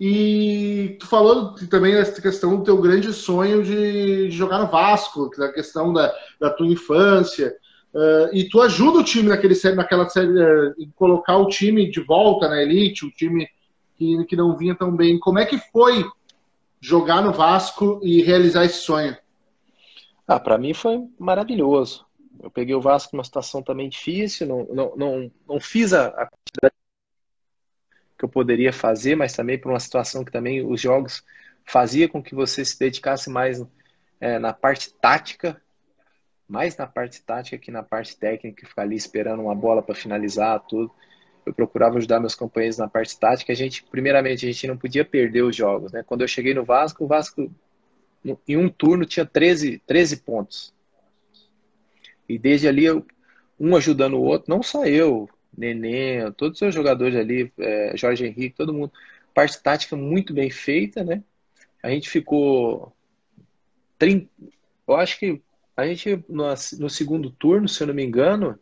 E tu falou também dessa questão do teu grande sonho de, de jogar no Vasco, da questão da, da tua infância. Uh, e tu ajuda o time naquele, naquela série, uh, em colocar o time de volta na elite, o time que, que não vinha tão bem. Como é que foi jogar no Vasco e realizar esse sonho? Ah, para mim foi maravilhoso. Eu peguei o Vasco numa situação também difícil, não, não, não, não fiz a, a quantidade que eu poderia fazer, mas também por uma situação que também os jogos fazia com que você se dedicasse mais é, na parte tática, mais na parte tática que na parte técnica, ficar ali esperando uma bola para finalizar tudo. Eu procurava ajudar meus companheiros na parte tática. A gente, primeiramente, a gente não podia perder os jogos, né? Quando eu cheguei no Vasco, o Vasco em um turno tinha 13, 13 pontos. E desde ali, eu, um ajudando o outro, não só eu, Nenê, todos os jogadores ali, é, Jorge Henrique, todo mundo. Parte tática muito bem feita, né? A gente ficou. 30, eu acho que a gente, no, no segundo turno, se eu não me engano,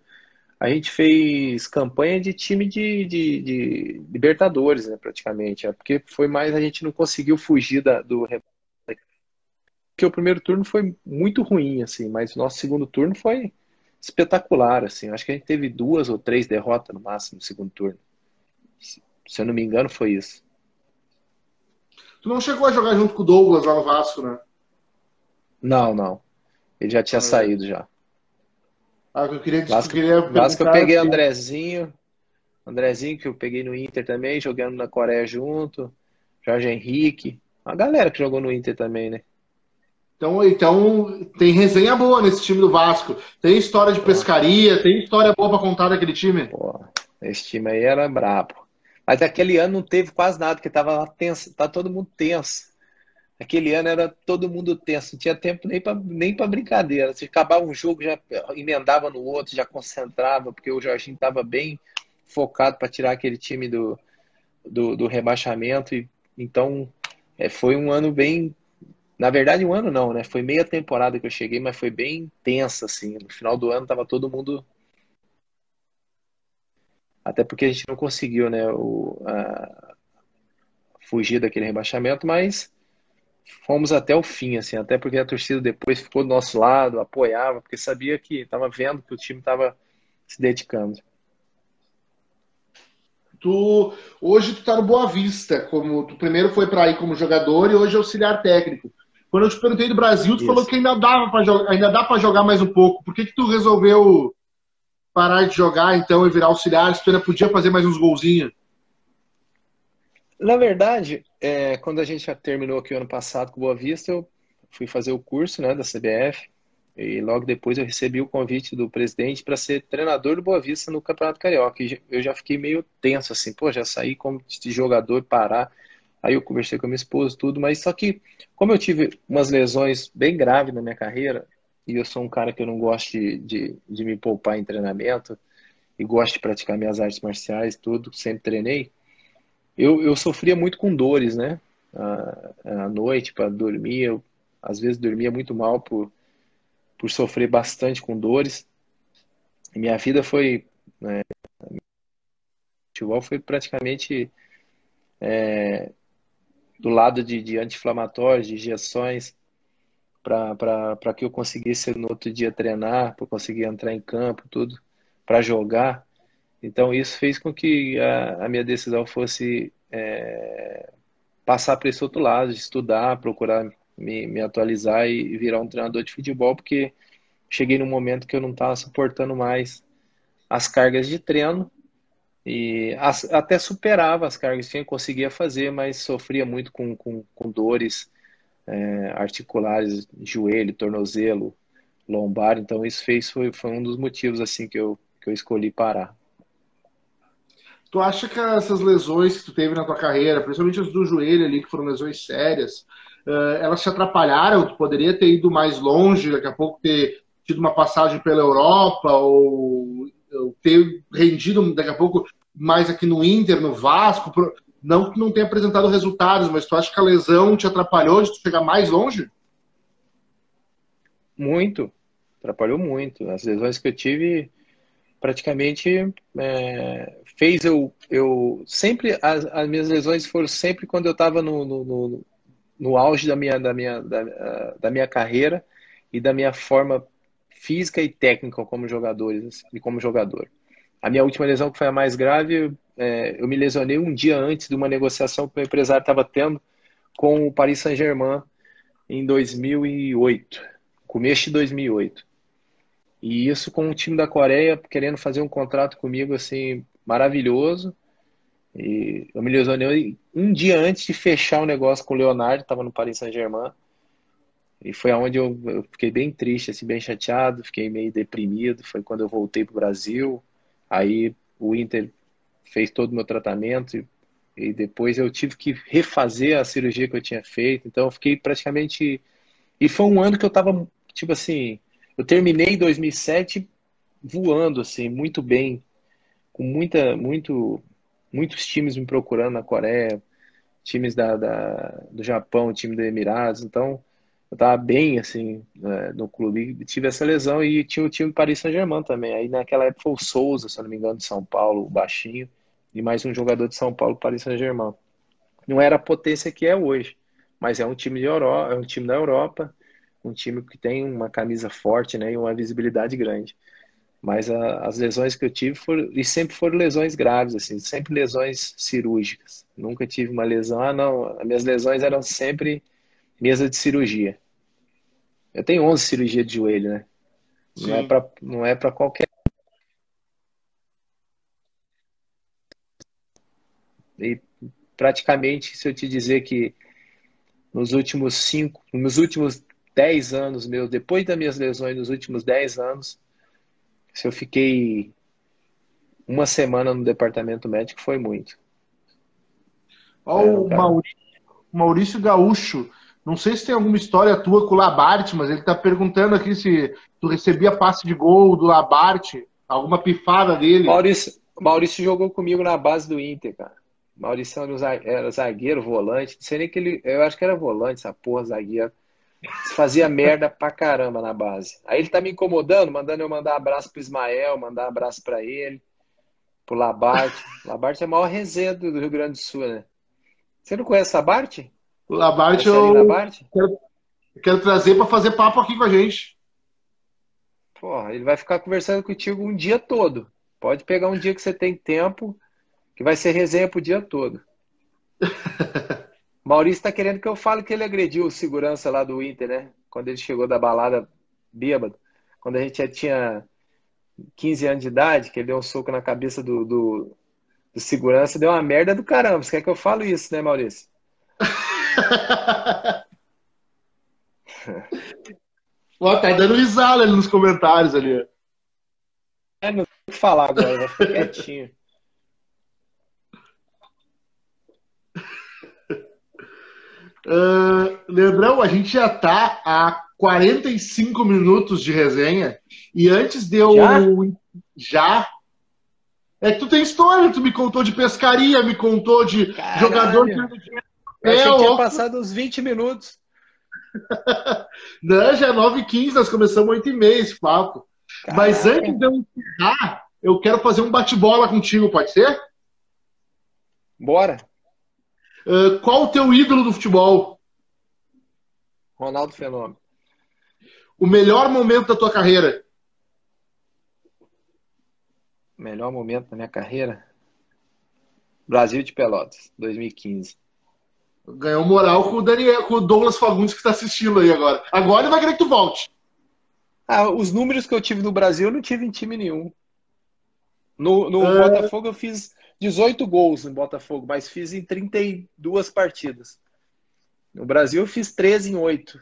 a gente fez campanha de time de, de, de Libertadores, né, praticamente. É, porque foi mais, a gente não conseguiu fugir da, do. Porque o primeiro turno foi muito ruim, assim, mas o nosso segundo turno foi espetacular, assim. Acho que a gente teve duas ou três derrotas no máximo no segundo turno. Se eu não me engano, foi isso. Tu não chegou a jogar junto com o Douglas lá no Vasco, né? Não, não. Ele já tinha ah, saído já. Ah, eu queria, Vasco, eu queria Vasco eu peguei assim. Andrezinho. Andrezinho, que eu peguei no Inter também, jogando na Coreia junto. Jorge Henrique. A galera que jogou no Inter também, né? Então, então tem resenha boa nesse time do Vasco. Tem história de pescaria, tem história boa para contar daquele time. Pô, esse time aí era brabo. Mas aquele ano não teve quase nada, porque tava tenso, tá todo mundo tenso. Aquele ano era todo mundo tenso, não tinha tempo nem para nem brincadeira. Se acabava um jogo, já emendava no outro, já concentrava, porque o Jorginho estava bem focado para tirar aquele time do, do, do rebaixamento. E, então, é, foi um ano bem na verdade, um ano não, né? Foi meia temporada que eu cheguei, mas foi bem tensa, assim. No final do ano tava todo mundo. Até porque a gente não conseguiu, né? O, a... fugir daquele rebaixamento, mas fomos até o fim, assim. Até porque a torcida depois ficou do nosso lado, apoiava, porque sabia que tava vendo que o time tava se dedicando. Tu, hoje tu tá no Boa Vista, como tu primeiro foi para ir como jogador e hoje é auxiliar técnico. Quando eu te perguntei do Brasil, tu Isso. falou que ainda dava para jogar, ainda dá para jogar mais um pouco. Por que que tu resolveu parar de jogar então e virar auxiliar? Se tu ainda podia fazer mais uns golzinhos? Na verdade, é, quando a gente já terminou aqui o ano passado com Boa Vista, eu fui fazer o curso né, da CBF e logo depois eu recebi o convite do presidente para ser treinador do Boa Vista no Campeonato Carioca. E eu já fiquei meio tenso, assim, pô, já saí como jogador, parar. Aí eu conversei com a minha esposa, tudo, mas só que, como eu tive umas lesões bem graves na minha carreira, e eu sou um cara que eu não gosto de, de, de me poupar em treinamento, e gosto de praticar minhas artes marciais, tudo, sempre treinei, eu, eu sofria muito com dores, né? À, à noite, para dormir, eu às vezes dormia muito mal por por sofrer bastante com dores. E minha vida foi. Né, futebol foi praticamente é, do lado de, de anti-inflamatórios, de injeções, para que eu conseguisse no outro dia treinar, para conseguir entrar em campo, tudo, para jogar. Então isso fez com que a, a minha decisão fosse é, passar para esse outro lado, estudar, procurar me, me atualizar e virar um treinador de futebol, porque cheguei num momento que eu não estava suportando mais as cargas de treino e as, até superava as cargas que tinha, conseguia fazer, mas sofria muito com, com, com dores é, articulares, joelho, tornozelo, lombar, então isso fez foi, foi um dos motivos assim que eu, que eu escolhi parar. Tu acha que essas lesões que tu teve na tua carreira, principalmente as do joelho ali, que foram lesões sérias, uh, elas te atrapalharam? Tu poderia ter ido mais longe, daqui a pouco ter tido uma passagem pela Europa ou, ou ter rendido daqui a pouco mais aqui no Inter, no Vasco? Não que não tenha apresentado resultados, mas tu acha que a lesão te atrapalhou de tu chegar mais longe? Muito. Atrapalhou muito. As lesões que eu tive praticamente é, fez eu, eu sempre as, as, minhas lesões foram sempre quando eu estava no, no, no, no, auge da minha da minha da, da, minha carreira e da minha forma física e técnica como jogadores e como jogador. A minha última lesão que foi a mais grave, é, eu me lesionei um dia antes de uma negociação que o empresário estava tendo com o Paris Saint-Germain em 2008, começo de 2008. E isso com o time da Coreia querendo fazer um contrato comigo assim maravilhoso. E eu me lesionei um dia antes de fechar o negócio com o Leonardo, estava no Paris Saint-Germain. E foi aonde eu, eu, fiquei bem triste, assim, bem chateado, fiquei meio deprimido. Foi quando eu voltei para o Brasil. Aí o Inter fez todo o meu tratamento e, e, depois eu tive que refazer a cirurgia que eu tinha feito. Então eu fiquei praticamente. E foi um ano que eu estava, tipo assim, eu terminei 2007 voando, assim, muito bem, com muita, muito, muitos times me procurando na Coreia, times da, da do Japão, time dos Emirados, então eu tava bem, assim, né, no clube, tive essa lesão e tinha o time Paris Saint-Germain também, aí naquela época foi o Souza, se não me engano, de São Paulo, o baixinho, e mais um jogador de São Paulo, Paris Saint-Germain. Não era a potência que é hoje, mas é um time de Europa, é um time da Europa, um time que tem uma camisa forte né, e uma visibilidade grande. Mas a, as lesões que eu tive foram, e sempre foram lesões graves, assim, sempre lesões cirúrgicas. Nunca tive uma lesão, ah, não, as minhas lesões eram sempre mesa de cirurgia. Eu tenho 11 cirurgias de joelho, né? Sim. Não é para não é qualquer e praticamente se eu te dizer que nos últimos cinco, nos últimos 10 anos meus, depois das minhas lesões, nos últimos 10 anos, se eu fiquei uma semana no departamento médico, foi muito. Olha o Maurício, Maurício Gaúcho. Não sei se tem alguma história tua com o Labarte, mas ele está perguntando aqui se tu recebia passe de gol do Labarte, alguma pifada dele. Maurício, Maurício jogou comigo na base do Inter, cara. Maurício era zagueiro, volante. Não sei nem que ele. Eu acho que era volante, essa porra, zagueiro. Fazia merda pra caramba na base. Aí ele tá me incomodando, mandando eu mandar abraço pro Ismael, mandar abraço para ele, pro Labarte. Labarte é o maior resenha do Rio Grande do Sul, né? Você não conhece Labarte? O Labarte eu Labarte? Quero, quero trazer para fazer papo aqui com a gente. Porra, ele vai ficar conversando contigo um dia todo. Pode pegar um dia que você tem tempo que vai ser resenha pro dia todo. Maurício está querendo que eu fale que ele agrediu o segurança lá do Inter, né? Quando ele chegou da balada bêbado. Quando a gente já tinha 15 anos de idade, que ele deu um soco na cabeça do, do, do segurança, deu uma merda do caramba. Você quer que eu fale isso, né, Maurício? Ó, tá dando risada ali nos comentários ali. É, não tem o que falar agora, vai ficar quietinho. Uh, Leandrão, a gente já tá há 45 minutos de resenha e antes de eu. Já? já? É que tu tem história, tu me contou de pescaria, me contou de Caralho. jogador que. Eu achei que tinha passado uns 20 minutos. Não, já é 9h15, nós começamos 8h30 esse papo. Caralho. Mas antes de eu encerrar, eu quero fazer um bate-bola contigo, pode ser? Bora. Uh, qual o teu ídolo do futebol? Ronaldo Fenômeno. O melhor momento da tua carreira? Melhor momento da minha carreira? Brasil de Pelotas, 2015. Ganhou moral com o Daniel, com o Douglas Fagundes que está assistindo aí agora. Agora ele vai querer que tu volte. Ah, os números que eu tive no Brasil eu não tive em time nenhum. No, no é... Botafogo eu fiz 18 gols no Botafogo, mas fiz em 32 partidas. No Brasil eu fiz 13 em 8.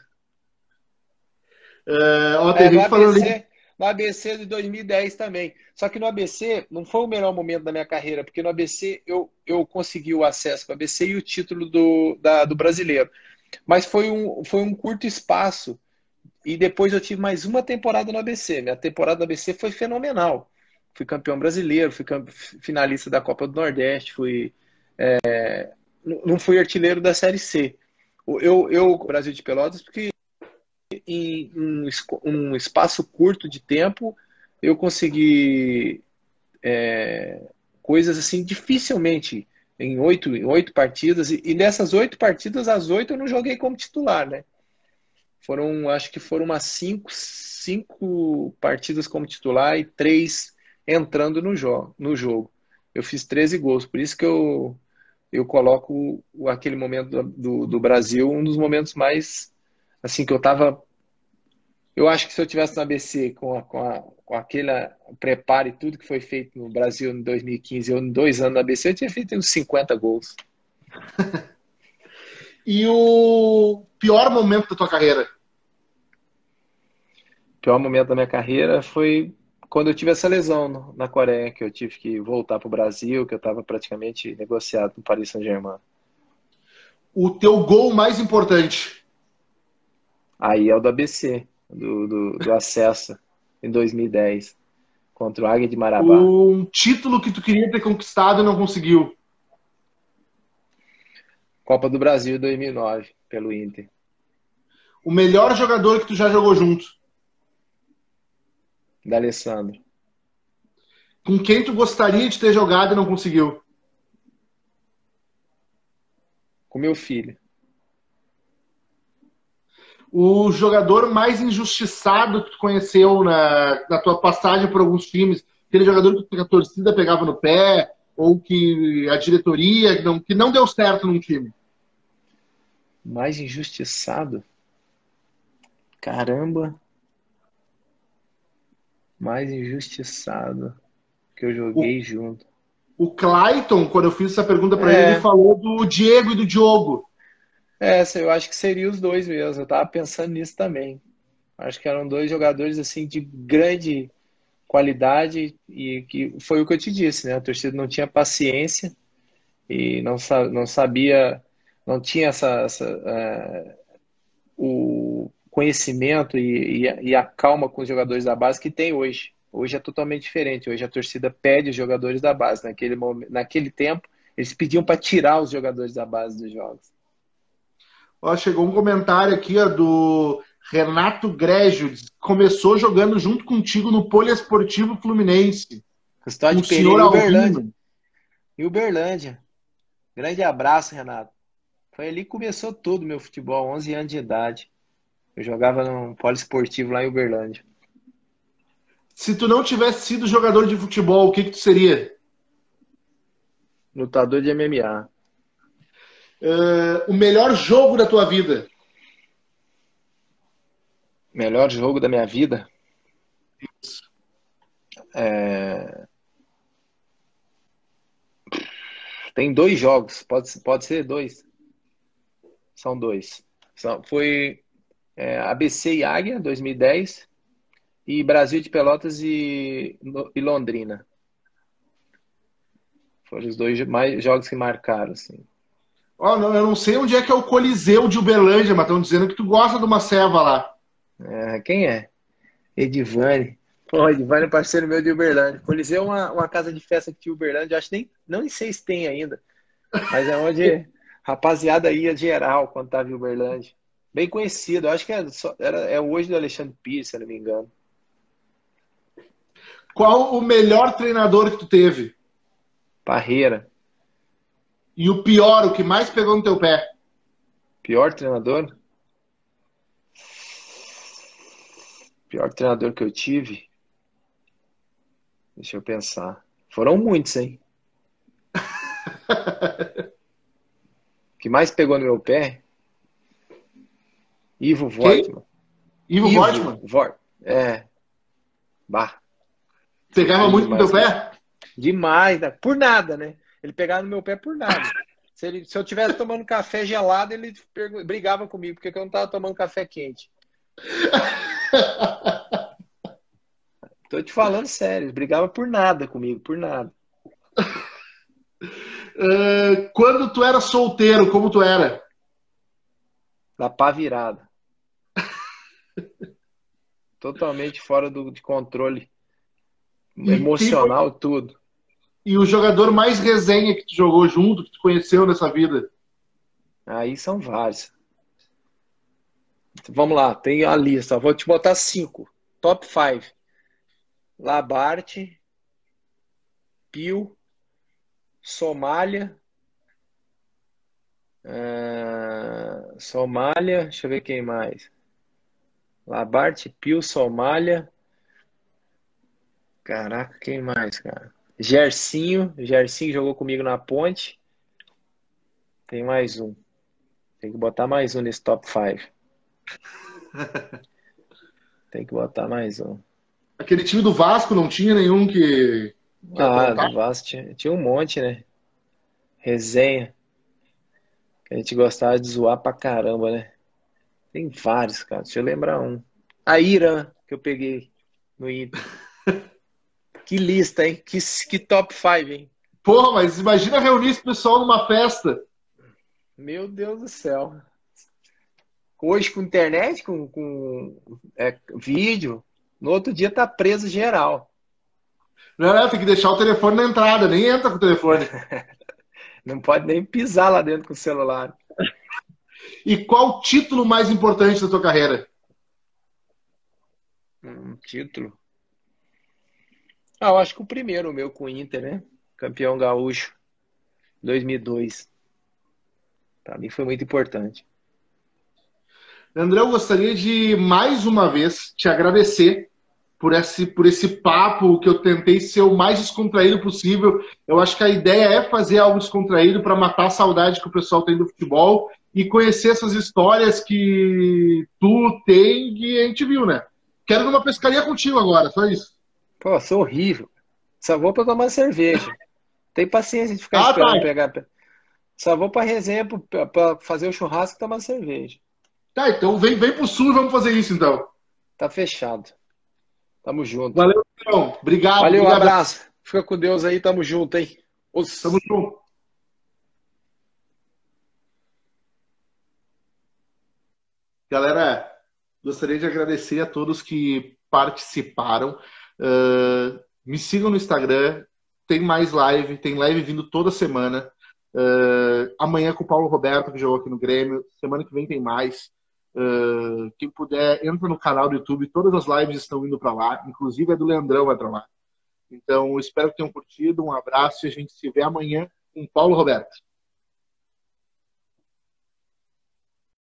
É, ó, tem é, gente falando ABC, no ABC de 2010 também. Só que no ABC não foi o melhor momento da minha carreira, porque no ABC eu, eu consegui o acesso para o ABC e o título do, da, do brasileiro. Mas foi um, foi um curto espaço. E depois eu tive mais uma temporada no ABC. Minha temporada no ABC foi fenomenal fui campeão brasileiro, fui finalista da Copa do Nordeste, fui é, não fui artilheiro da Série C. Eu, eu Brasil de Pelotas, porque em um, um espaço curto de tempo eu consegui é, coisas assim dificilmente em oito, em oito partidas e, e nessas oito partidas as oito eu não joguei como titular, né? Foram, acho que foram umas cinco, cinco partidas como titular e três entrando no, jo no jogo. Eu fiz 13 gols, por isso que eu, eu coloco aquele momento do, do Brasil um dos momentos mais assim que eu tava eu acho que se eu tivesse no ABC com, a, com, a, com aquele preparo e tudo que foi feito no Brasil em 2015, eu em dois anos no ABC, eu tinha feito uns 50 gols. e o pior momento da tua carreira? O pior momento da minha carreira foi quando eu tive essa lesão na Coreia, que eu tive que voltar para o Brasil, que eu estava praticamente negociado no Paris Saint-Germain. O teu gol mais importante? Aí é o do ABC, do, do, do acesso, em 2010, contra o Águia de Marabá. Um título que tu queria ter conquistado e não conseguiu? Copa do Brasil 2009, pelo Inter. O melhor jogador que tu já jogou junto? Da Alessandro. Com quem tu gostaria de ter jogado e não conseguiu? Com meu filho. O jogador mais injustiçado que tu conheceu na, na tua passagem por alguns times, aquele jogador que a torcida pegava no pé, ou que a diretoria, que não, que não deu certo num time? Mais injustiçado? Caramba mais injustiçado que eu joguei o, junto. O Clayton, quando eu fiz essa pergunta para é. ele, ele falou do Diego e do Diogo. É, eu acho que seria os dois mesmo. Eu tava pensando nisso também. Acho que eram dois jogadores assim de grande qualidade e que foi o que eu te disse, né? A torcida não tinha paciência e não, não sabia, não tinha essa, essa uh, o conhecimento e, e, a, e, a, calma com os jogadores da base que tem hoje. Hoje é totalmente diferente. Hoje a torcida pede os jogadores da base. Naquele, momento, naquele tempo, eles pediam para tirar os jogadores da base dos jogos. Ó, chegou um comentário aqui ó, do Renato Grégio. Começou jogando junto contigo no Poliesportivo Fluminense. Custódio Pereira e Uberlândia. E Uberlândia. Grande abraço, Renato. Foi ali que começou tudo meu futebol, 11 anos de idade. Eu jogava no poliesportivo lá em Uberlândia. Se tu não tivesse sido jogador de futebol, o que, que tu seria? Lutador de MMA. Uh, o melhor jogo da tua vida? Melhor jogo da minha vida? É... Tem dois jogos, pode, pode ser dois. São dois. São, foi é, ABC e Águia, 2010, e Brasil de Pelotas e, e Londrina. Foram os dois mais jogos que marcaram, assim. Oh, não, eu não sei onde é que é o Coliseu de Uberlândia, mas estão dizendo que tu gosta de uma ceva lá. É, quem é? Edivane. Pô, Edivane é parceiro meu de Uberlândia. Coliseu é uma, uma casa de festa que tinha Uberlândia, acho que nem, não sei se tem ainda, mas é onde rapaziada ia geral quando tava em Uberlândia. Bem conhecido, acho que é, era, é hoje do Alexandre Pires, se não me engano. Qual o melhor treinador que tu teve? Parreira. E o pior, o que mais pegou no teu pé? Pior treinador? Pior treinador que eu tive? Deixa eu pensar. Foram muitos, hein? o que mais pegou no meu pé? Ivo Vortman. Ivo, Ivo Vortman? Vort. É. Bah. Pegava muito no teu pé? Demais, né? por nada, né? Ele pegava no meu pé por nada. Se, ele, se eu tivesse tomando café gelado, ele brigava comigo, porque eu não estava tomando café quente. Tô te falando sério, ele brigava por nada comigo, por nada. Uh, quando tu era solteiro, como tu era? Da pá virada. Totalmente fora do, de controle emocional, tipo, tudo. E o jogador mais resenha que tu jogou junto, que tu conheceu nessa vida? Aí são vários. Vamos lá, tem a lista. Vou te botar cinco. Top 5. Labarte, Pio, Somália, uh, Somália, deixa eu ver quem mais. Labarte, Pio, Somália. Caraca, quem mais, cara? Gercinho, Gercinho jogou comigo na ponte. Tem mais um. Tem que botar mais um nesse top 5. Tem que botar mais um. Aquele time do Vasco não tinha nenhum que. Ah, do Vasco tinha, tinha um monte, né? Resenha. Que a gente gostava de zoar pra caramba, né? Tem vários, cara. Deixa eu lembrar um. A Ira, que eu peguei no Inter. Que lista, hein? Que, que top 5, hein? Porra, mas imagina reunir esse pessoal numa festa. Meu Deus do céu. Hoje com internet, com, com é, vídeo, no outro dia tá preso geral. Não, não, tem que deixar o telefone na entrada, nem entra com o telefone. não pode nem pisar lá dentro com o celular. E qual o título mais importante da tua carreira? Um título. Ah, eu acho que o primeiro, o meu com o Inter, né? Campeão gaúcho, 2002. Para mim foi muito importante. André, eu gostaria de mais uma vez te agradecer por esse, por esse papo que eu tentei ser o mais descontraído possível. Eu acho que a ideia é fazer algo descontraído para matar a saudade que o pessoal tem do futebol e conhecer essas histórias que tu tem e a gente viu, né? Quero numa pescaria contigo agora, só isso. Pô, sou horrível. Só vou para tomar cerveja. Tem paciência de ficar ah, esperando tá. pegar. Só vou para resenha para fazer o churrasco e tomar cerveja. Tá, então vem, vem pro sul e vamos fazer isso então. Tá fechado. Tamo junto. Valeu, então. Obrigado. Valeu, obrigado. um abraço. Fica com Deus aí, tamo junto, hein? Os... Tamo junto. Galera, gostaria de agradecer a todos que participaram. Uh, me sigam no Instagram, tem mais live, tem live vindo toda semana. Uh, amanhã com o Paulo Roberto, que jogou aqui no Grêmio. Semana que vem tem mais. Uh, quem puder, entra no canal do YouTube. Todas as lives estão indo para lá. Inclusive a do Leandrão vai para lá. Então, espero que tenham curtido. Um abraço e a gente se vê amanhã com o Paulo Roberto.